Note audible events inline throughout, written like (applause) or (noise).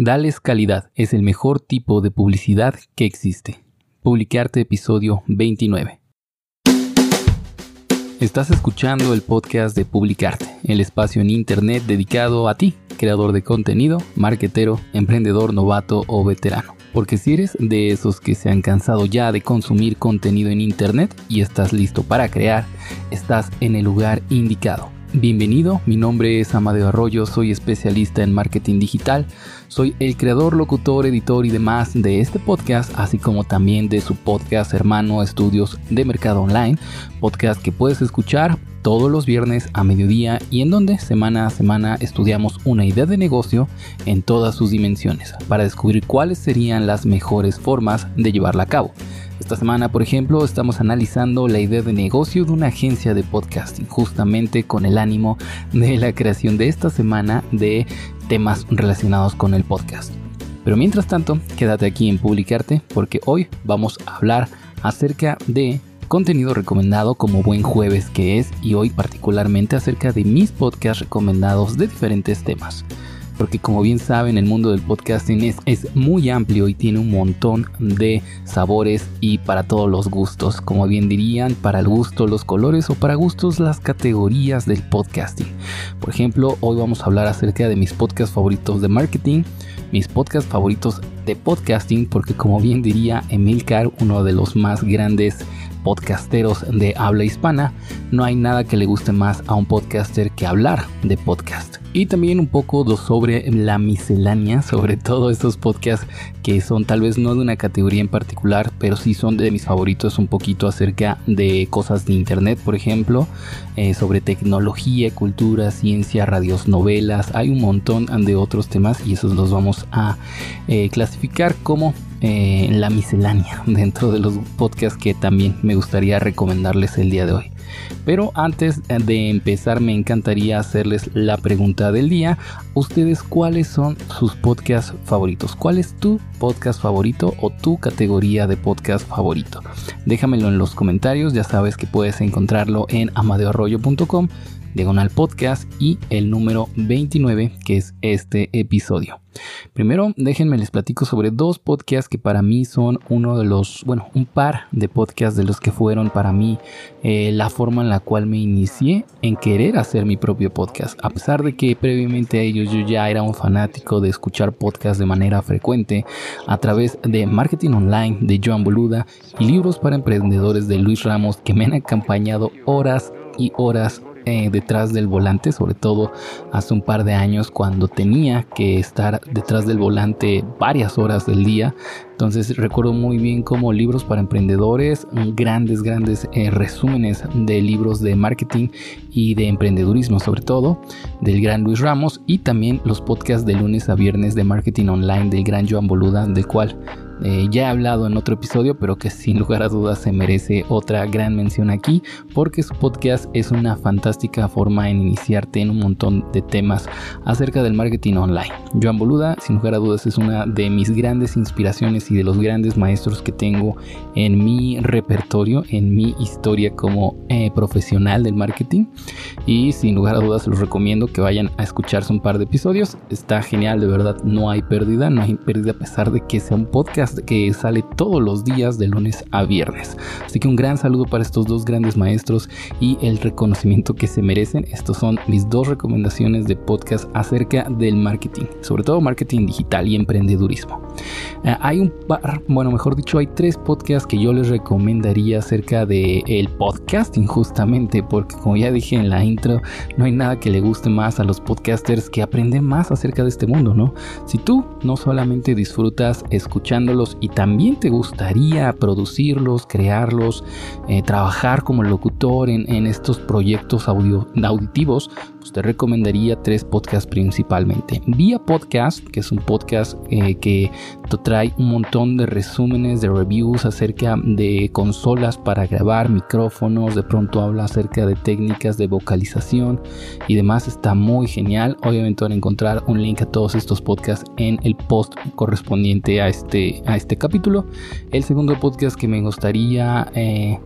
Dales calidad es el mejor tipo de publicidad que existe. Publicarte episodio 29. Estás escuchando el podcast de Publicarte, el espacio en Internet dedicado a ti, creador de contenido, marketero, emprendedor novato o veterano. Porque si eres de esos que se han cansado ya de consumir contenido en Internet y estás listo para crear, estás en el lugar indicado. Bienvenido, mi nombre es Amadeo Arroyo, soy especialista en marketing digital, soy el creador, locutor, editor y demás de este podcast, así como también de su podcast hermano Estudios de Mercado Online, podcast que puedes escuchar todos los viernes a mediodía y en donde semana a semana estudiamos una idea de negocio en todas sus dimensiones para descubrir cuáles serían las mejores formas de llevarla a cabo. Esta semana, por ejemplo, estamos analizando la idea de negocio de una agencia de podcasting, justamente con el ánimo de la creación de esta semana de temas relacionados con el podcast. Pero mientras tanto, quédate aquí en Publicarte porque hoy vamos a hablar acerca de contenido recomendado como buen jueves que es y hoy particularmente acerca de mis podcasts recomendados de diferentes temas porque como bien saben el mundo del podcasting es, es, muy amplio y tiene un montón de sabores y para todos los gustos, como bien dirían, para el gusto los colores o para gustos las categorías del podcasting. Por ejemplo, hoy vamos a hablar acerca de mis podcasts favoritos de marketing, mis podcasts favoritos de podcasting, porque como bien diría Emilcar, uno de los más grandes podcasteros de habla hispana, no hay nada que le guste más a un podcaster que hablar de podcast. Y también un poco sobre la miscelánea, sobre (laughs) todo estos podcasts que son tal vez no de una categoría en particular, pero sí son de mis favoritos un poquito acerca de cosas de internet, por ejemplo, eh, sobre tecnología, cultura, ciencia, radios, novelas, hay un montón de otros temas y esos los vamos a eh, clasificar como eh, la miscelánea (laughs) dentro de los podcasts que también me gustaría recomendarles el día de hoy. Pero antes de empezar me encantaría hacerles la pregunta del día. ¿Ustedes cuáles son sus podcasts favoritos? ¿Cuál es tu podcast favorito o tu categoría de podcast favorito? Déjamelo en los comentarios, ya sabes que puedes encontrarlo en amadeoarroyo.com diagonal podcast y el número 29 que es este episodio. Primero, déjenme les platico sobre dos podcasts que para mí son uno de los, bueno, un par de podcasts de los que fueron para mí eh, la forma en la cual me inicié en querer hacer mi propio podcast. A pesar de que previamente a ellos yo ya era un fanático de escuchar podcasts de manera frecuente a través de Marketing Online de Joan Boluda y libros para emprendedores de Luis Ramos que me han acompañado horas y horas eh, detrás del volante, sobre todo hace un par de años cuando tenía que estar detrás del volante varias horas del día. Entonces recuerdo muy bien como libros para emprendedores, grandes, grandes eh, resúmenes de libros de marketing y de emprendedurismo sobre todo, del gran Luis Ramos y también los podcasts de lunes a viernes de marketing online del gran Joan Boluda, del cual eh, ya he hablado en otro episodio, pero que sin lugar a dudas se merece otra gran mención aquí, porque su podcast es una fantástica forma en iniciarte en un montón de temas acerca del marketing online. Joan Boluda, sin lugar a dudas, es una de mis grandes inspiraciones y de los grandes maestros que tengo en mi repertorio, en mi historia como eh, profesional del marketing. Y sin lugar a dudas, los recomiendo que vayan a escucharse un par de episodios. Está genial, de verdad, no hay pérdida, no hay pérdida a pesar de que sea un podcast que sale todos los días de lunes a viernes. Así que un gran saludo para estos dos grandes maestros y el reconocimiento que se merecen. Estos son mis dos recomendaciones de podcast acerca del marketing, sobre todo marketing digital y emprendedurismo. Eh, hay un par, bueno, mejor dicho, hay tres podcasts que yo les recomendaría acerca de el podcasting justamente, porque como ya dije en la intro, no hay nada que le guste más a los podcasters que aprender más acerca de este mundo, ¿no? Si tú no solamente disfrutas escuchándolos, y también te gustaría producirlos, crearlos, eh, trabajar como locutor en, estos proyectos auditivos, te recomendaría tres podcasts principalmente. Vía Podcast, que es un podcast eh, que te trae un montón de resúmenes, de reviews acerca de consolas para grabar, micrófonos, de pronto habla acerca de técnicas de vocalización y demás. Está muy genial. Obviamente van a encontrar un link a todos estos podcasts en el post correspondiente a este, a este capítulo. El segundo podcast que me gustaría eh,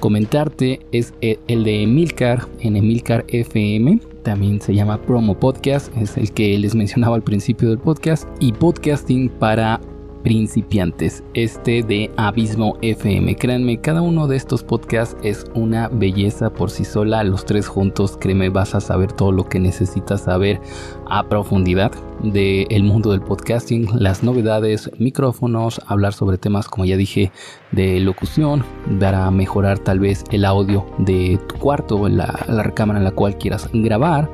comentarte es el de Emilcar en Emilcar FM también se llama Promo Podcast, es el que les mencionaba al principio del podcast, y podcasting para principiantes, este de Abismo FM. Créanme, cada uno de estos podcasts es una belleza por sí sola. Los tres juntos, créeme, vas a saber todo lo que necesitas saber a profundidad del mundo del podcasting, las novedades, micrófonos, hablar sobre temas, como ya dije, de locución, para mejorar tal vez el audio de tu cuarto, la, la recámara en la cual quieras grabar,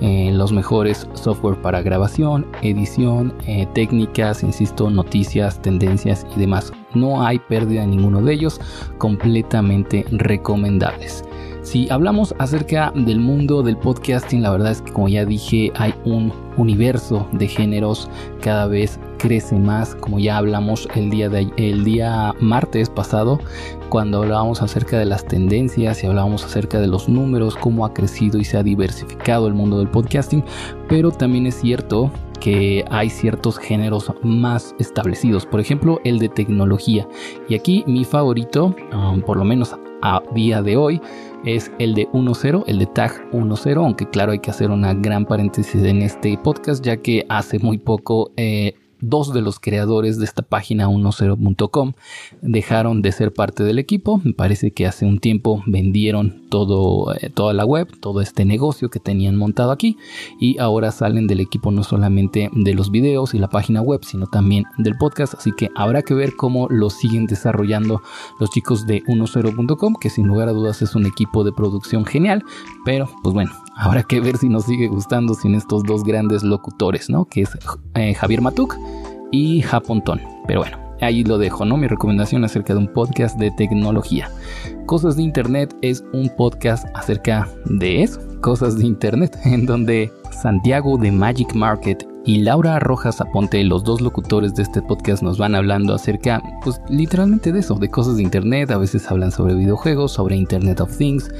eh, los mejores software para grabación, edición, eh, técnicas, insisto, noticias, tendencias y demás. No hay pérdida en ninguno de ellos, completamente recomendables. Si hablamos acerca del mundo del podcasting, la verdad es que como ya dije, hay un universo de géneros cada vez crece más, como ya hablamos el día el día martes pasado cuando hablábamos acerca de las tendencias y hablábamos acerca de los números, cómo ha crecido y se ha diversificado el mundo del podcasting, pero también es cierto que hay ciertos géneros más establecidos, por ejemplo el de tecnología. Y aquí mi favorito, um, por lo menos a día de hoy, es el de 1.0, el de tag 1.0, aunque claro hay que hacer una gran paréntesis en este podcast ya que hace muy poco eh, dos de los creadores de esta página 10.com dejaron de ser parte del equipo. Me parece que hace un tiempo vendieron todo, eh, toda la web, todo este negocio que tenían montado aquí y ahora salen del equipo no solamente de los videos y la página web, sino también del podcast. Así que habrá que ver cómo lo siguen desarrollando los chicos de 10.com, que sin lugar a dudas es un equipo de producción genial. Pero pues bueno, habrá que ver si nos sigue gustando sin estos dos grandes locutores, ¿no? Que es eh, Javier Matuk y Japontón. Pero bueno, ahí lo dejo, ¿no? Mi recomendación acerca de un podcast de tecnología. Cosas de Internet es un podcast acerca de eso, cosas de Internet, (laughs) en donde Santiago de Magic Market y Laura Rojas Aponte, los dos locutores de este podcast, nos van hablando acerca, pues literalmente de eso, de cosas de Internet. A veces hablan sobre videojuegos, sobre Internet of Things,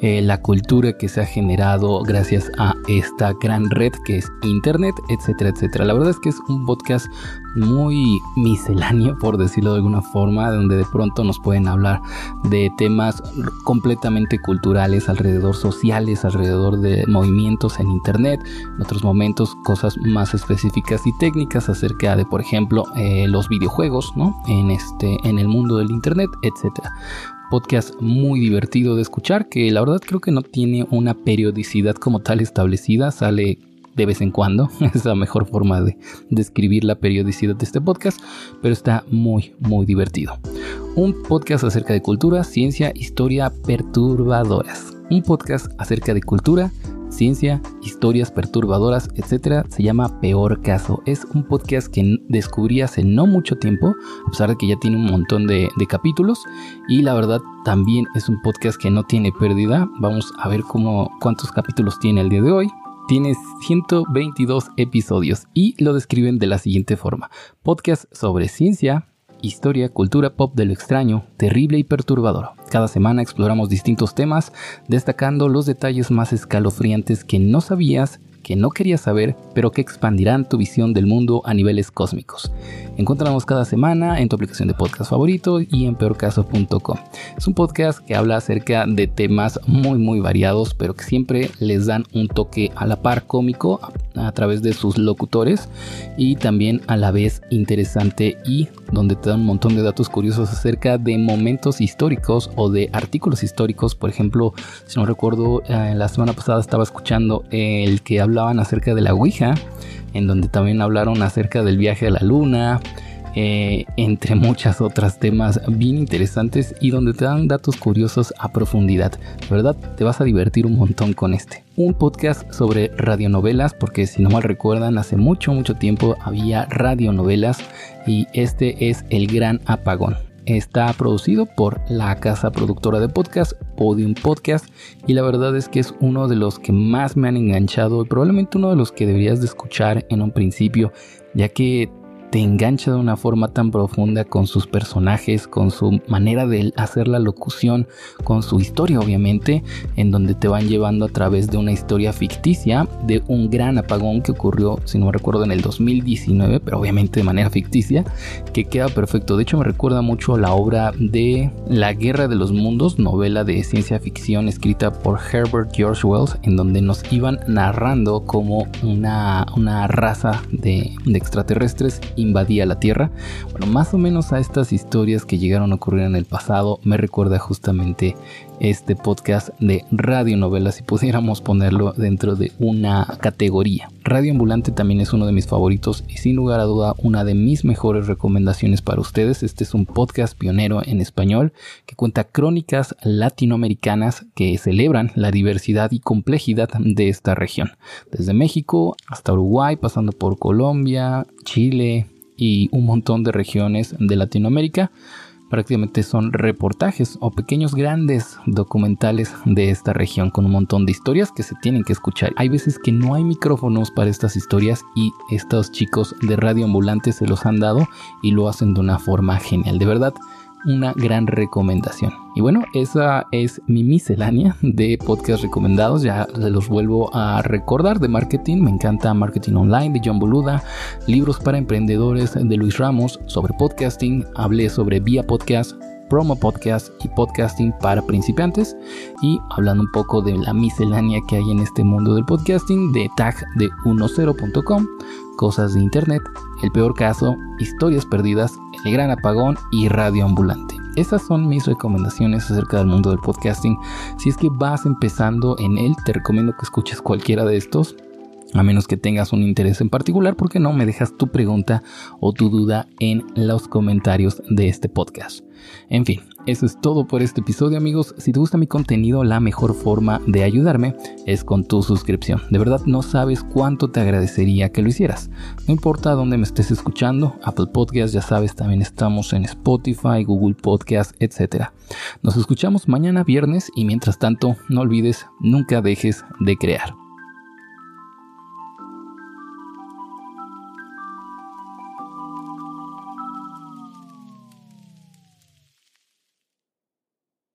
eh, la cultura que se ha generado gracias a esta gran red que es Internet, etcétera, etcétera. La verdad es que es un podcast muy misceláneo, por decirlo de alguna forma, donde de pronto nos pueden hablar de temas completamente culturales, alrededor sociales, alrededor de movimientos en Internet, en otros momentos cosas más específicas y técnicas acerca de, por ejemplo, eh, los videojuegos, ¿no? En, este, en el mundo del Internet, etcétera podcast muy divertido de escuchar que la verdad creo que no tiene una periodicidad como tal establecida, sale de vez en cuando, (laughs) es la mejor forma de describir la periodicidad de este podcast, pero está muy muy divertido. Un podcast acerca de cultura, ciencia, historia perturbadoras. Un podcast acerca de cultura, ciencia, historias perturbadoras, etcétera, se llama Peor Caso. Es un podcast que descubrí hace no mucho tiempo, a pesar de que ya tiene un montón de, capítulos. Y la verdad, también es un podcast que no tiene pérdida. Vamos a ver cómo, cuántos capítulos tiene el día de hoy. Tiene 122 episodios y lo describen de la siguiente forma. Podcast sobre ciencia, historia, cultura pop de lo extraño, terrible y perturbador. Cada semana exploramos distintos temas, destacando los detalles más escalofriantes que no sabías que no querías saber, pero que expandirán tu visión del mundo a niveles cósmicos. Encontramos cada semana en tu aplicación de podcast favorito y en peorcaso.com. Es un podcast que habla acerca de temas muy muy variados, pero que siempre les dan un toque a la par cómico a, través de sus locutores y también a la vez interesante y donde te dan un montón de datos curiosos acerca de momentos históricos o de artículos históricos. Por ejemplo, si no recuerdo, eh, la semana pasada estaba escuchando el que hablaban acerca de la Ouija, en donde también hablaron acerca del viaje a la luna, eh, entre muchas otras temas bien interesantes y donde te dan datos curiosos a profundidad. De verdad, te vas a divertir un montón con este. Un podcast sobre radionovelas, porque si no mal recuerdan, hace mucho, mucho tiempo había radionovelas y este es El Gran Apagón. Está producido por la casa productora de podcast, Podium Podcast, y la verdad es que es uno de los que más me han enganchado y probablemente uno de los que deberías de escuchar en un principio, ya que te engancha de una forma tan profunda con sus personajes, con su manera de hacer la locución, con su historia obviamente, en donde te van llevando a través de una historia ficticia de un gran apagón que ocurrió, si no me recuerdo, en el 2019, pero obviamente de manera ficticia, que queda perfecto. De hecho me recuerda mucho la obra de La Guerra de los Mundos, novela de ciencia ficción escrita por Herbert George Wells, en donde nos iban narrando como una, una raza de, de extraterrestres invadía la Tierra. Bueno, más o menos a estas historias que llegaron a ocurrir en el pasado me recuerda justamente este podcast de radionovelas, si pudiéramos ponerlo dentro de una categoría. Radio Ambulante también es uno de mis favoritos y sin lugar a duda una de mis mejores recomendaciones para ustedes. Este es un podcast pionero en español que cuenta crónicas latinoamericanas que celebran la diversidad y complejidad de esta región. Desde México hasta Uruguay, pasando por Colombia, Chile y un montón de regiones de Latinoamérica prácticamente son reportajes o pequeños grandes documentales de esta región con un montón de historias que se tienen que escuchar. Hay veces que no hay micrófonos para estas historias y estos chicos de radio ambulante se los han dado y lo hacen de una forma genial. De verdad, una gran recomendación. Y bueno, esa es mi miscelánea de podcast recomendados. Ya los vuelvo a recordar de marketing. Me encanta Marketing Online de John Boluda, libros para emprendedores de Luis Ramos sobre podcasting. Hablé sobre Vía Podcast, promo podcast y podcasting para principiantes y hablando un poco de la miscelánea que hay en este mundo del podcasting de tag de 10.com, cosas de internet, el peor caso, historias perdidas, el gran apagón y radio ambulante. Esas son mis recomendaciones acerca del mundo del podcasting. Si es que vas empezando en él, te recomiendo que escuches cualquiera de estos a menos que tengas un interés en particular, porque no me dejas tu pregunta o tu duda en los comentarios de este podcast. En fin, eso es todo por este episodio amigos. Si te gusta mi contenido, la mejor forma de ayudarme es con tu suscripción. De verdad no sabes cuánto te agradecería que lo hicieras. No importa dónde me estés escuchando, Apple Podcast, ya sabes, también estamos en Spotify, Google Podcast, etc. Nos escuchamos mañana viernes y mientras tanto, no olvides, nunca dejes de crear.